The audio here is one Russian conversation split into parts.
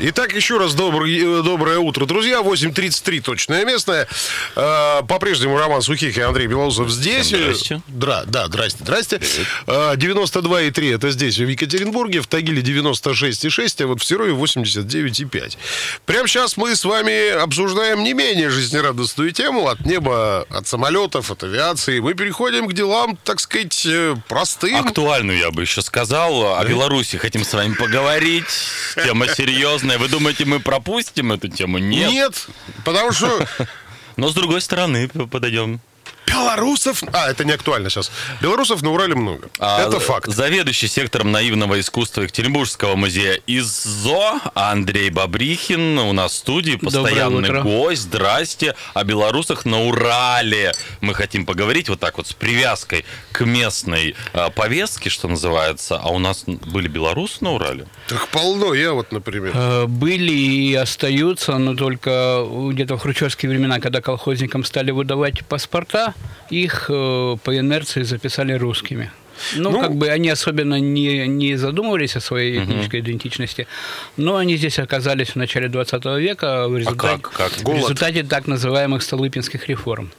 Итак, еще раз добрый, э, доброе утро, друзья. 8.33 точное местное. Э, По-прежнему Роман Сухих и Андрей Белоусов здесь. Здрасте. Дра, да, здрасте, здрасте. Э, 92,3 это здесь, в Екатеринбурге. В Тагиле 96,6, а вот в Серове 89,5. Прямо сейчас мы с вами обсуждаем не менее жизнерадостную тему. От неба, от самолетов, от авиации. Мы переходим к делам, так сказать, э, простым. Актуальную, я бы еще сказал. О Беларуси хотим с вами поговорить. Тема серьезная. Вы думаете, мы пропустим эту тему? Нет. Нет, потому что Но с другой стороны подойдем. Белорусов... А, это не актуально сейчас. Белорусов на Урале много. А, это факт. Заведующий сектором наивного искусства Екатеринбургского музея ИЗО Андрей Бабрихин у нас в студии, постоянный гость. Здрасте. О белорусах на Урале. Мы хотим поговорить вот так вот с привязкой к местной а, повестке, что называется. А у нас были белорусы на Урале? Так полно, я вот, например. Э, Были и остаются, но только где-то в хрущевские времена, когда колхозникам стали выдавать паспорта, их э, по инерции записали русскими. Ну, Ну, как бы они особенно не, не задумывались о своей этнической идентичности, но они здесь оказались в начале 20 века в результате, как? Как? в результате так называемых столыпинских реформ.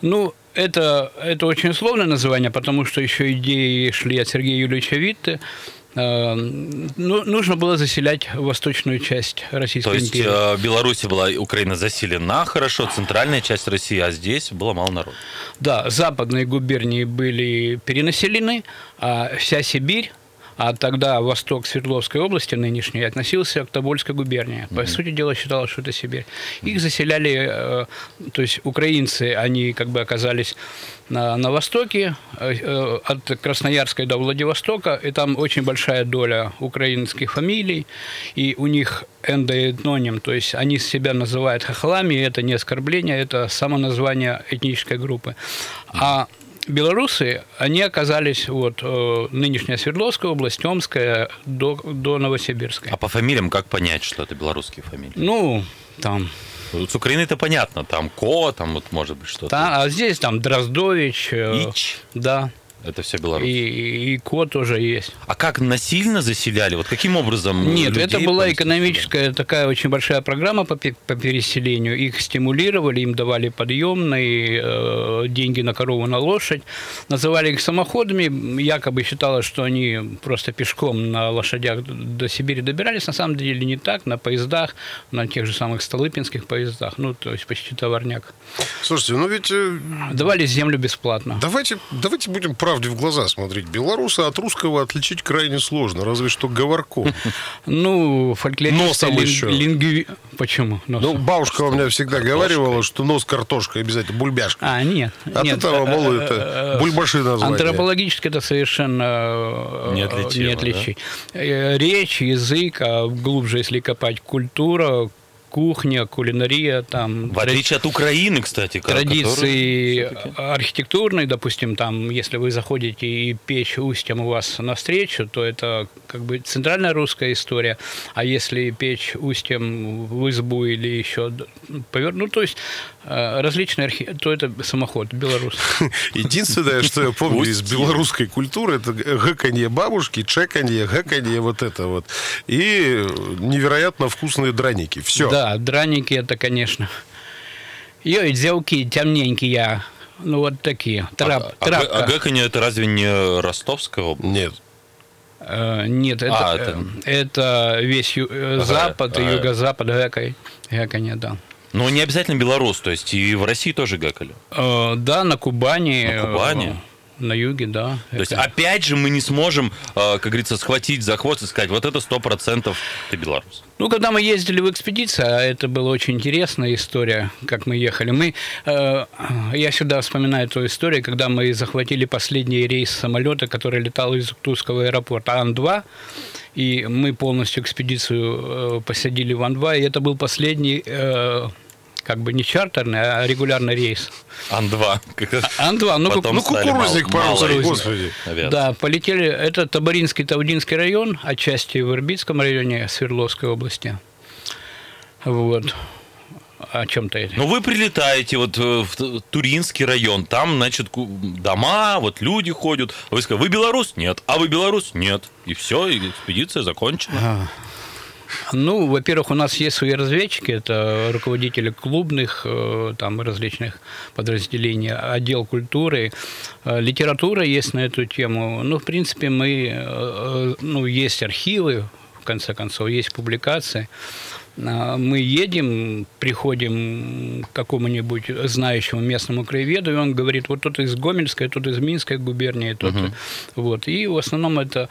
Ну, это, это очень условное название, потому что еще идеи шли от Сергея Юрьевича Витте. Э, ну, нужно было заселять восточную часть То Российской есть империи. э, Беларусь была, Украина заселена хорошо, центральная часть России, а здесь было мало народу. Да, западные губернии были перенаселены, а вся Сибирь, а тогда восток Свердловской области нынешней относился к Тобольской губернии. По сути дела считалось, что это Сибирь. Их заселяли, э, то есть украинцы, они как бы оказались на, на востоке, э, от Красноярска до Владивостока, и там очень большая доля украинских фамилий, и у них эндоэтноним, то есть они себя называют хохлами, и это не оскорбление, это самоназвание этнической группы. А белорусы, они оказались, вот, э, нынешняя Свердловская область, Омская, до, до Новосибирска. А по фамилиям как понять, что это белорусские фамилии? Ну, там, С Украины это понятно, там Ко, там вот может быть что-то. та- а здесь там Дроздович, э, Ич, да, это все и, белорусы. и Ко тоже есть. А как насильно заселяли? Вот каким образом? Нет, людей это была экономическая такая очень большая программа по, по переселению. Их стимулировали, им давали подъемные, э, деньги на корову, на лошадь. Называли их самоходами. Якобы считалось, что они просто пешком на лошадях до Сибири добирались. На самом деле не так. На поездах, на тех же самых Столыпинских поездах. Ну, то есть почти товарняк. Слушайте, ну ведь э, Давали землю бесплатно. давайте, давайте будем правде в глаза смотреть. Белоруса от русского отличить крайне сложно, разве что говорком. Ну, фольклористы... Носом лин- еще. лингви- Почему? Ну, Носом? бабушка у меня всегда говорила, что нос картошка обязательно, бульбяшка. А, нет. От нет. этого, мол, Э, это э, бульбаши название. Антропологически это совершенно э, не отличить. Э, Речь, язык, а глубже, если копать, культура, кухня, кулинария, там В отличие от Украины, кстати, традиции архитектурные, допустим, там, если вы заходите и печь устьем у вас навстречу, то это как бы центральная русская история, а если печь устьем в избу или еще повер... ну, то есть э, различные архи... то это самоход, белорус. Единственное, что я помню из белорусской культуры, это гэканье бабушки, чеканье, гэканье, вот это вот. И невероятно вкусные драники. Все. Да, драники это, конечно. Ой, дзелки темненькие, ну вот такие. Трап, А, трапка. а гэканье это разве не Ростовская область? Нет. Э, Нет, это, А, э, это- это весь ю- э, Ага, запад и ага. юго-запад гэкой. Гэканье, да. Но не обязательно белорус, то есть и в России тоже гэкали. Э, Да, на Кубани. На Кубани? На юге, да. То есть опять же мы не сможем, э, как говорится, схватить за хвост и сказать, вот это сто процентов ты белорус. Ну, когда мы ездили в экспедицию, а это была очень интересная история, как мы ехали. Мы, э, я всегда вспоминаю эту историю, когда мы захватили последний рейс самолета, который летал из Тульского аэропорта Ан-2, и мы полностью экспедицию э, посадили в Ан-2, и это был последний, э, как бы не чартерный, а регулярный рейс. Ан-2. Ан-2, ну, Потом Ну, кукурузник малой господи. Да, полетели. Это Табаринский, Тавдинский район, отчасти в Ирбитском районе Свердловской области. Вот. о чем-то. Но вы прилетаете вот э, в Туринский район, там, значит, дома, вот люди ходят. Вы сказали, вы белорус? Нет. А вы белорус? Нет. И все, и экспедиция закончена. Ну, во-первых, у нас есть свои разведчики, это руководители клубных э, там различных подразделений, отдел культуры, Э, литература есть на эту тему. Ну, в принципе, мы, э, ну, есть архивы, в конце концов, есть публикации. А, Мы едем, приходим к какому-нибудь знающему местному краеведу, и он говорит, вот тут из Гомельской, тут из Минской губернии, тут вот. И в основном это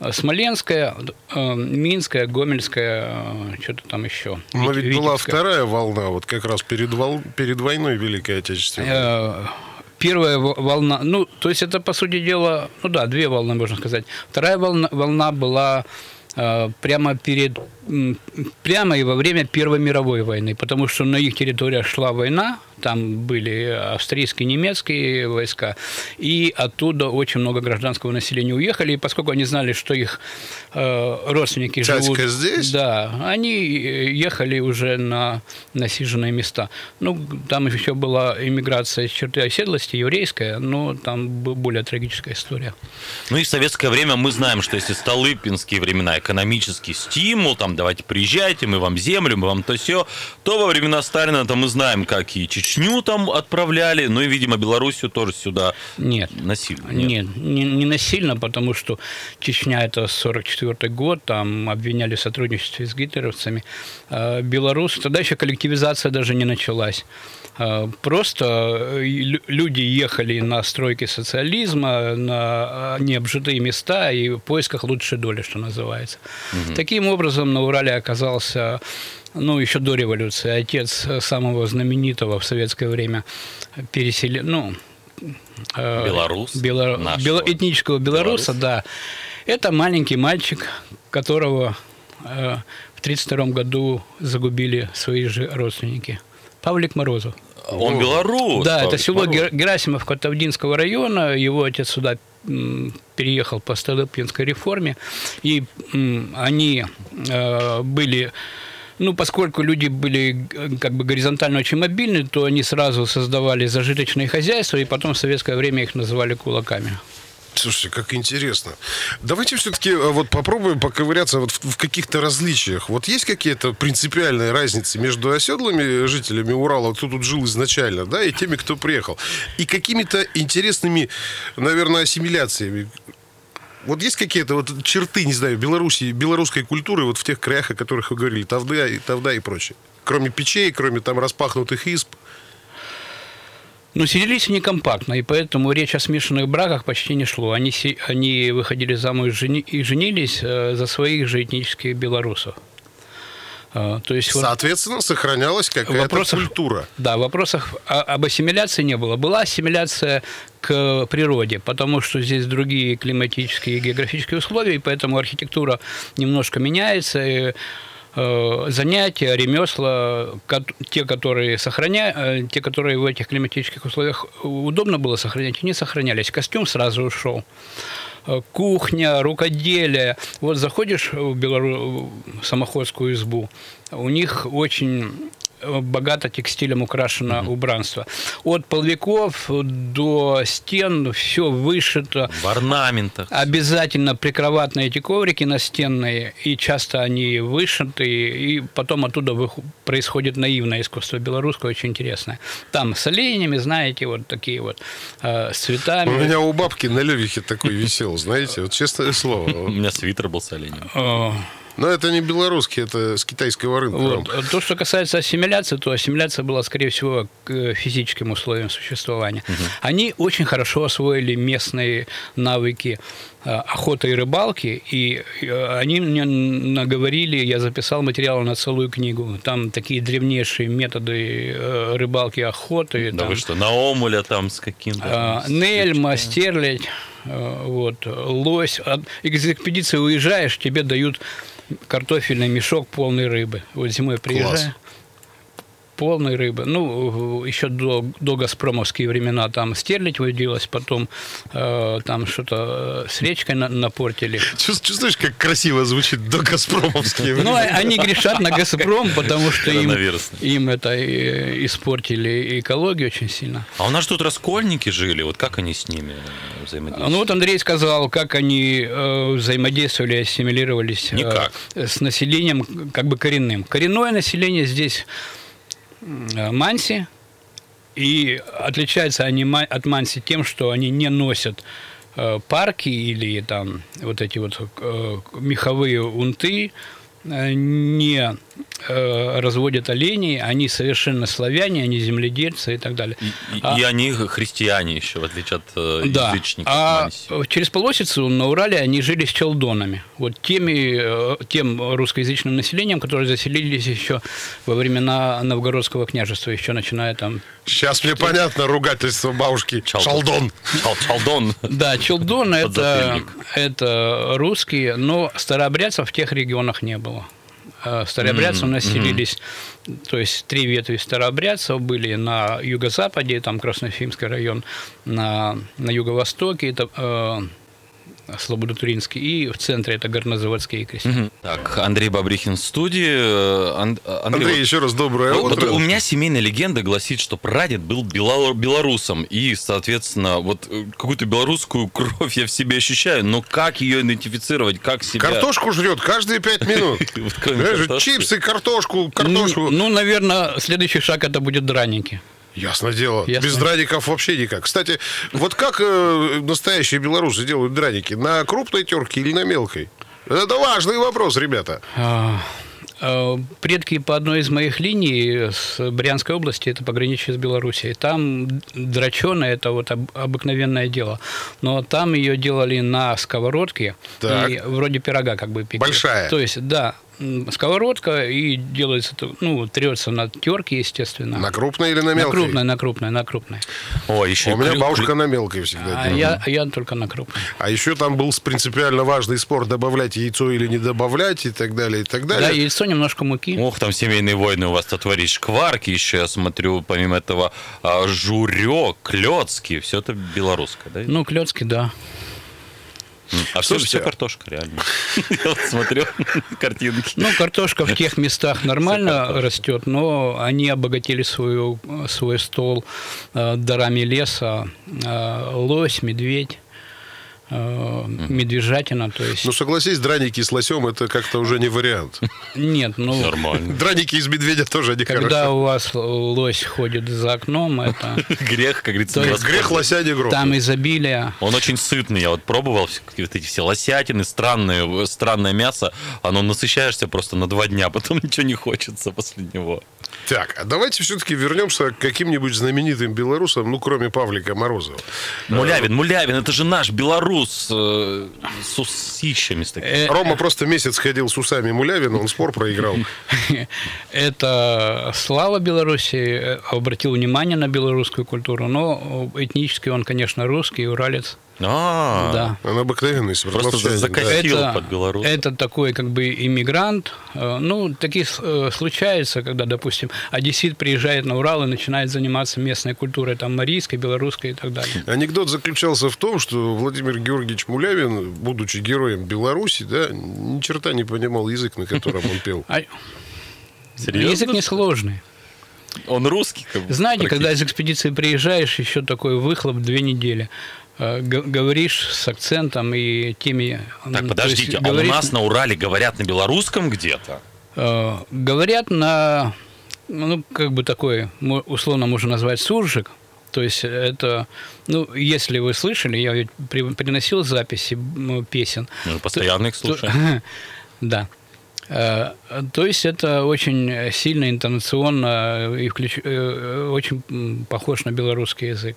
э, Смоленская, э, Минская, Гомельская, э, что-то там еще. Но ведь была Витебская. вторая волна, вот как раз перед, вол- перед войной Великой Отечественной. Э, Первая во- волна, ну, то есть это, по сути дела, ну да, две волны, можно сказать. Вторая волна, волна была э, прямо перед, прямо и во время Первой мировой войны, потому что на их территориях шла война, там были австрийские, немецкие войска, и оттуда очень много гражданского населения уехали, и поскольку они знали, что их э, родственники Тятька живут... здесь? Да, они э, ехали уже на насиженные места. Ну, там еще была иммиграция из черты оседлости, еврейская, но там более трагическая история. Ну и в советское время мы знаем, что если столыпинские времена экономический стимул, там давайте приезжайте, мы вам землю, мы вам то все, то во времена Сталина то мы знаем, как и Чечню там отправляли, ну и, видимо, Белоруссию тоже сюда Нет. насильно. Нет, не, не насильно, потому что Чечня это 44 год, там обвиняли в сотрудничестве с гитлеровцами. А Беларусь, тогда еще коллективизация даже не началась. А, Просто э, лю- люди ехали на стройки социализма, на а, необжитые места и в поисках лучшей доли, что называется. Таким образом, на Урале оказался ну, еще до революции, отец самого знаменитого в советское время переселен, ну, э, Белорус бело- бело- этнического белоруса, Белорус. да. Это маленький мальчик, которого э, в 1932 году загубили свои же родственники. Павлик Морозов. Он белорус. да, это село Мороз. Гер- Герасимовка Тавдинского района. Его отец сюда переехал по Столыпинской реформе. И они э, были... Ну, поскольку люди были как бы горизонтально очень мобильны, то они сразу создавали зажиточные хозяйства, и потом в советское время их называли кулаками. Слушайте, как интересно. Давайте все-таки вот попробуем поковыряться вот в, каких-то различиях. Вот есть какие-то принципиальные разницы между оседлыми жителями Урала, кто тут жил изначально, да, и теми, кто приехал, и какими-то интересными, наверное, ассимиляциями. Вот есть какие-то вот черты, не знаю, Беларуси, белорусской культуры вот в тех краях, о которых вы говорили, Тавда и, Тавда и прочее? Кроме печей, кроме там распахнутых изб. Ну, селились они компактно, и поэтому речь о смешанных браках почти не шло. Они, они выходили замуж и женились э, за своих же этнических белорусов. Э, то есть вот- Соответственно, сохранялась какая-то Вопросов- культура. Да, в вопросах о- об ассимиляции не было. Была ассимиляция к природе, потому что здесь другие климатические и географические условия, и поэтому архитектура немножко меняется. и, занятия, ремесла, те, которые сохраня... э, те, которые в этих климатических условиях удобно было сохранять, не сохранялись. Костюм сразу ушел. Э, Кухня, рукоделие. Вот заходишь в, Белору... в самоходскую избу, у них очень э, богато текстилем украшено убранство. От половиков до стен все вышито. В орнаментах. Обязательно прикроватные эти коврики настенные, и часто они вышиты, и потом оттуда происходит наивное искусство белорусское, очень интересное. Там с оленями, знаете, вот такие вот, э, с цветами. У меня у бабки на Левихе такой висел, знаете, вот честное У слово. меня свитер был с оленем. Но это не белорусский, это с китайского рынка. Вот. Ром. То, что касается ассимиляции, то ассимиляция была, скорее всего, к физическим условиям существования. Они очень хорошо освоили местные навыки э, охоты и рыбалки, и э, они мне наговорили, я записал материал на целую книгу. Там такие древнейшие методы э, рыбалки, охоты. Да там, вы что, на омуля там с каким-то... а, Нельма, стерлядь, вот, лось. Из экспедиции уезжаешь, тебе дают картофельный мешок полный рыбы. Вот зимой приезжаешь. Полной рыбы. Ну, еще до, до «Газпромовские» времена там стерлядь водилась, потом э, там что-то с речкой на, напортили. Чувствуешь, как красиво звучит до «Газпромовские» Ну, а они грешат на «Газпром», потому что им, им это э, испортили экологию очень сильно. А у нас же тут раскольники жили, вот как они с ними взаимодействуют? Ну вот Андрей сказал, как они э, взаимодействовали, ассимилировались э, Никак. с населением как бы коренным. Коренное население здесь э, манси, и отличаются они от манси тем, что они не носят э, парки или там вот эти вот э, меховые унты, э, не э, разводят оленей, они совершенно славяне, они земледельцы и так далее. И, А- и они христиане еще, в отличие от э, да. язычников. А через полосицу на Урале они жили с челдонами. Вот теми, э, тем русскоязычным населением, которые заселились еще во времена Новгородского княжества, еще начиная там... Сейчас мне понятно ругательство бабушки. Чалдон. Чалдон. Да, челдон это, это русские, но старообрядцев в тех регионах не было. Э, Старообрядцы у нас селились, то есть три ветви старообрядцев были на юго-западе, там Краснофимский район, на, на юго-востоке, это э, Слободотуринский, и в центре это горнозаводские крестьяне. Так, Андрей Бабрихин в студии. Э, Ан- Андрей, Андрей, вот- еще раз доброе Вот утро. у меня семейная легенда гласит, что прадед был бело- белорусом, и, соответственно, вот э, какую-то белорусскую кровь я в себе ощущаю, но как ее идентифицировать, как себя... Картошку жрет каждые пять минут. Вот. Чипсы, картошку, картошку. Ну, ну, наверное, следующий шаг это будет драники. Ясно дело. Ясно. Без драников вообще никак. Кстати, вот как э, настоящие белорусы делают драники? На крупной терке или на мелкой? Это важный вопрос, ребята. А, а, Предки по одной из моих линий с Брянской области, это пограничье с Белоруссией. Там драчена это вот об- обыкновенное дело. Но там ее делали на сковородке. Так. И вроде пирога как бы пекли. Большая. То есть, да, сковородка и делается, ну, трется на терке, естественно. На крупной или на На мелкой? крупной, на крупной, на крупной. О, еще У меня клю- бабушка на мелкой всегда А делала. я, а я только на крупной. А еще там был принципиально важный спор, добавлять яйцо или не добавлять и так далее, и так Да, далее. яйцо, немножко муки. Ох, там семейные войны у вас тут творишь. Шкварки еще, я смотрю, помимо этого, а, журек, клёцки, все это белорусское, да? Ну, клетки, да. А все, все картошка, реально. Я вот смотрю картинки. Ну, картошка в тех местах нормально растет, но они обогатили свою, свой стол э, дарами леса. Э, лось, медведь, медвежатина, то есть... Ну, согласись, драники с лосем это как-то уже не вариант. Нет, ну, Нормально. Драники из медведя тоже не когда хорошо. у вас лось ходит за окном, это... Грех, как говорится, есть Грех лося не грохнуть. Там изобилие. Он очень сытный, я вот пробовал эти все лосятины, странные, странное мясо, оно насыщаешься просто на два дня, потом ничего не хочется после него. Так, а давайте все-таки вернемся к каким-нибудь знаменитым белорусам, ну, кроме Павлика Морозова. Мулявин, Мулявин, это же наш белорус э, с усищами с такими. Э, Рома просто месяц ходил с усами Мулявина, он спор проиграл. Это слава Беларуси, э, обратил внимание на белорусскую культуру, но этнически он, конечно, русский, уралец. А, Да. Он обыкновенный Просто закосил. Сил под белоруса. это такой как бы иммигрант. Э, Ну, такие э, случается, когда, допустим, одессит приезжает на Урал и начинает заниматься местной культурой, там, марийской, белорусской и так далее. Анекдот заключался в том, что Владимир Георгиевич Мулявин, будучи героем Беларуси, да, ни черта не понимал язык, на котором он пел. А Серьезно? язык несложный. Он русский, как бы, Знаете, когда из экспедиции приезжаешь, еще такой выхлоп две недели. Э, Говоришь с акцентом и теми... Так, то подождите, есть а у говоришь- нас на Урале говорят на белорусском где-то? Э, Говорят на, ну, как бы такой, условно можно назвать суржик. То есть это, ну, если вы слышали, я ведь при- приносил записи песен. Же постоянно их То- слушаем. Да. Э, То есть это очень сильно интонационно и включ- очень похож на белорусский язык.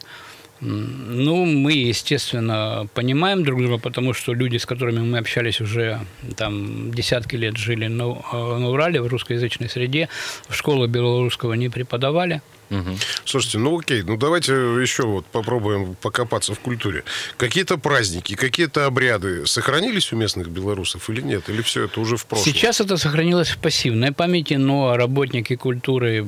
Ну, мы, естественно, понимаем друг друга, потому что люди, с которыми мы общались уже там десятки лет, жили на, э, на Урале в русскоязычной среде, в школу белорусского не преподавали. Слушайте, ну окей, ну давайте еще вот попробуем покопаться в культуре. Какие-то праздники, какие-то обряды сохранились у местных белорусов или нет? Или все это уже в прошлом? Сейчас это сохранилось в пассивной памяти, но работники культуры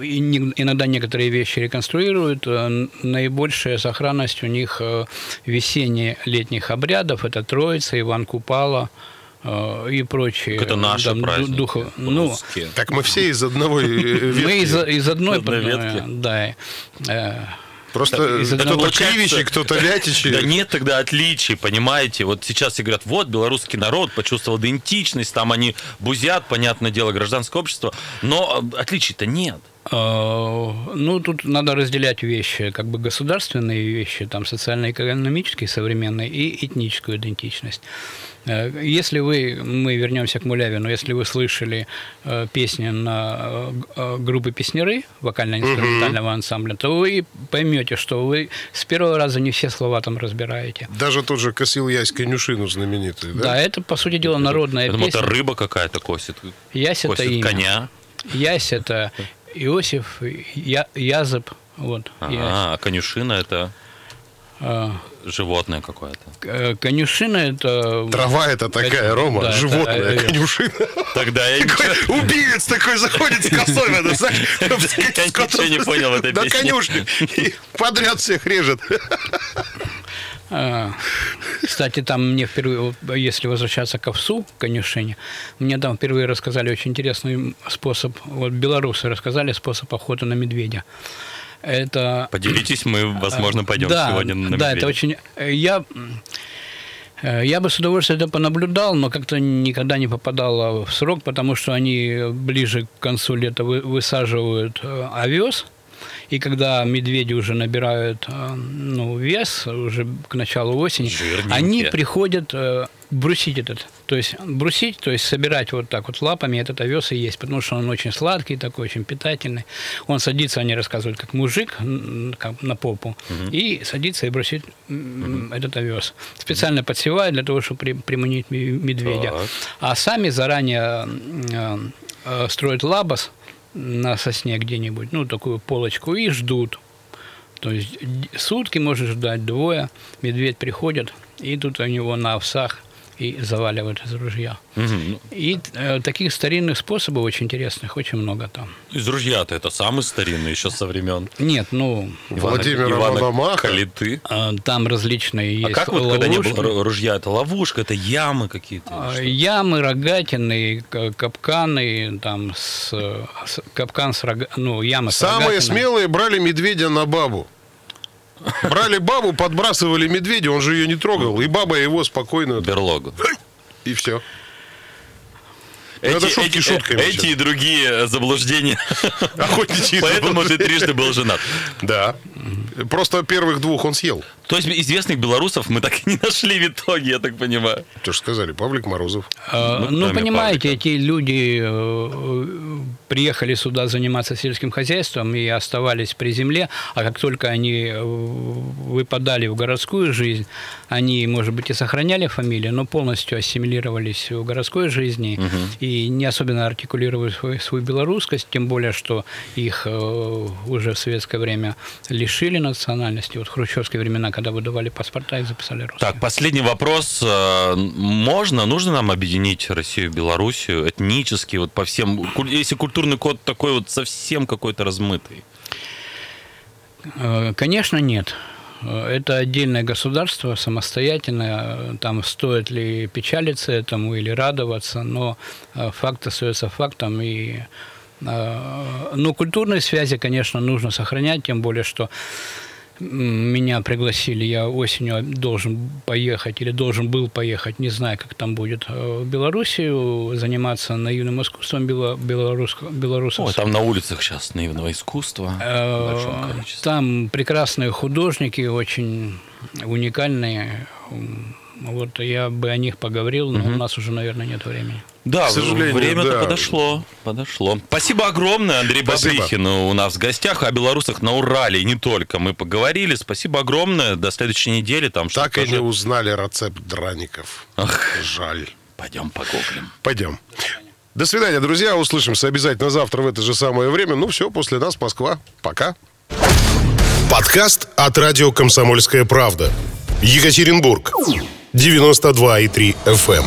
иногда некоторые вещи реконструируют. Э, Наибольшая сохранность у них э, весенне-летних обрядов. Это Троица, Иван Купала и прочие. Это наши там, праздники. духов- ну. Так мы все из одного э, ветки. мы из, из одной, Одной э, ветки. да, э, Просто кто-то одного- Кривичи, кто-то Вятичи. Да нет тогда отличий, понимаете? Вот сейчас все говорят, вот белорусский народ почувствовал идентичность, там они бузят, понятное дело, гражданское общество, но э, отличий-то нет. Э, Ну, тут надо разделять вещи, как бы государственные вещи, там социально-экономические, современные, и этническую идентичность. Э, Если вы, мы вернемся к Мулявину, если вы слышали э, песни на э, э, группы песняры вокально-инструментального ансамбля, то вы поймете, что вы с первого раза не все слова там разбираете. Даже тот же Косил Ясь Конюшину знаменитый, Да, да? это, по сути дела, народная Я думал, это песня. рыба какая-то косит. Ясь это имя. коня. Ясь это Иосиф, Я, Язып, вот. Ясь. Ага, а конюшина это А, животное какое-то. Э, Конюшина это... Трава это такая, Это- Рома, да, это животное, овец. конюшина. Тогда я Такой убивец такой заходит с косой, это, знаешь, Я ничего не понял в этой На песне. конюшне. И подряд всех режет. А, Кстати, там мне впервые, если возвращаться к овсу, к конюшине, мне там впервые рассказали очень интересный способ, вот белорусы рассказали способ охоты на медведя. Это... Поделитесь, мы, возможно, пойдем да, сегодня на Да, медведя. это очень... Я... э, Я бы с удовольствием это понаблюдал, но как-то никогда не попадало в срок, потому что они ближе к концу лета вы- высаживают э, овес, и когда медведи уже набирают э, ну, вес, уже к началу осени, Жирненькие. они приходят э, брусить этот. То есть брусить, то есть собирать вот так вот лапами этот овес и есть, потому что он очень сладкий такой, очень питательный. Он садится, они рассказывают, как мужик как на попу, и садится и бросит м, этот овес. Специально подсевает для того, чтобы при- приманить ме- медведя. Так. А сами заранее э, строят лабаз на сосне где-нибудь, ну, такую полочку, и ждут. То есть сутки можно ждать, двое. Медведь приходит, и тут у него на овсах и заваливают из ружья. Ну, И э, таких старинных способов очень интересных, очень много там. Из ружья-то это самый старинный еще со времен Нет, ну, Владимира Ивана Мономаха. Калиты. э, там различные А есть как вот, когда не было ру- ружья, это ловушка, это ямы какие-то? А? Ямы, рогатины, капканы, там с, с- капкан с рога, ну, яма с Самые рогатиной. смелые брали медведя на бабу. Брали бабу, подбрасывали медведя, он же ее не трогал, и баба его спокойно... Берлогу. И все. Эти, это шутки эти- шутками эти сейчас. и другие заблуждения. Охотничьи Поэтому ты трижды был женат. Да. Просто первых двух он съел. То есть известных белорусов мы так и не нашли в итоге, я так понимаю. То же сказали, Павлик Морозов. А, Ну, Ну, понимаете, Павлика. эти люди э, приехали сюда заниматься сельским хозяйством и оставались при земле, а как только они э, выпадали в городскую жизнь, они, может быть, и сохраняли фамилию, но полностью ассимилировались в городской жизни и не особенно артикулировали свою, свою белорусскость, тем более, что их э, уже в советское время лишили национальности. Вот в хрущевские времена, когда выдавали паспорта, их записали русскими. Так, последний вопрос. Э, Можно, нужно нам объединить Россию и Белоруссию этнически, вот по всем, если культурный код такой вот совсем какой-то размытый? Э, Конечно, нет. Это отдельное государство, самостоятельное. Там стоит ли печалиться этому или радоваться, но э, факт остается фактом. И, э, ну, культурные связи, конечно, нужно сохранять, тем более, что меня пригласили, я осенью должен поехать или должен был поехать, не знаю, как там будет, э, в Белоруссию, заниматься наивным искусством бело- белорусского, белорусов. Ой, там на улицах сейчас наивного искусства Э. Там прекрасные художники, очень уникальные. Вот я бы о них поговорил, но у нас уже, наверное, нет времени. Да, К сожалению, время-то да. подошло. Подошло. Спасибо огромное, Андрей Спасибо. У нас в гостях. О белорусах на Урале и не только мы поговорили. Спасибо огромное. До следующей недели. Там Так и что-то не узнали рецепт драников. Ах. Жаль. Пойдем погуглим. Пойдем. До свидания, друзья. Услышимся обязательно завтра в это же самое время. Ну все, после нас Москва. Пока. Подкаст от радио «Комсомольская правда». Екатеринбург. 92,3 FM.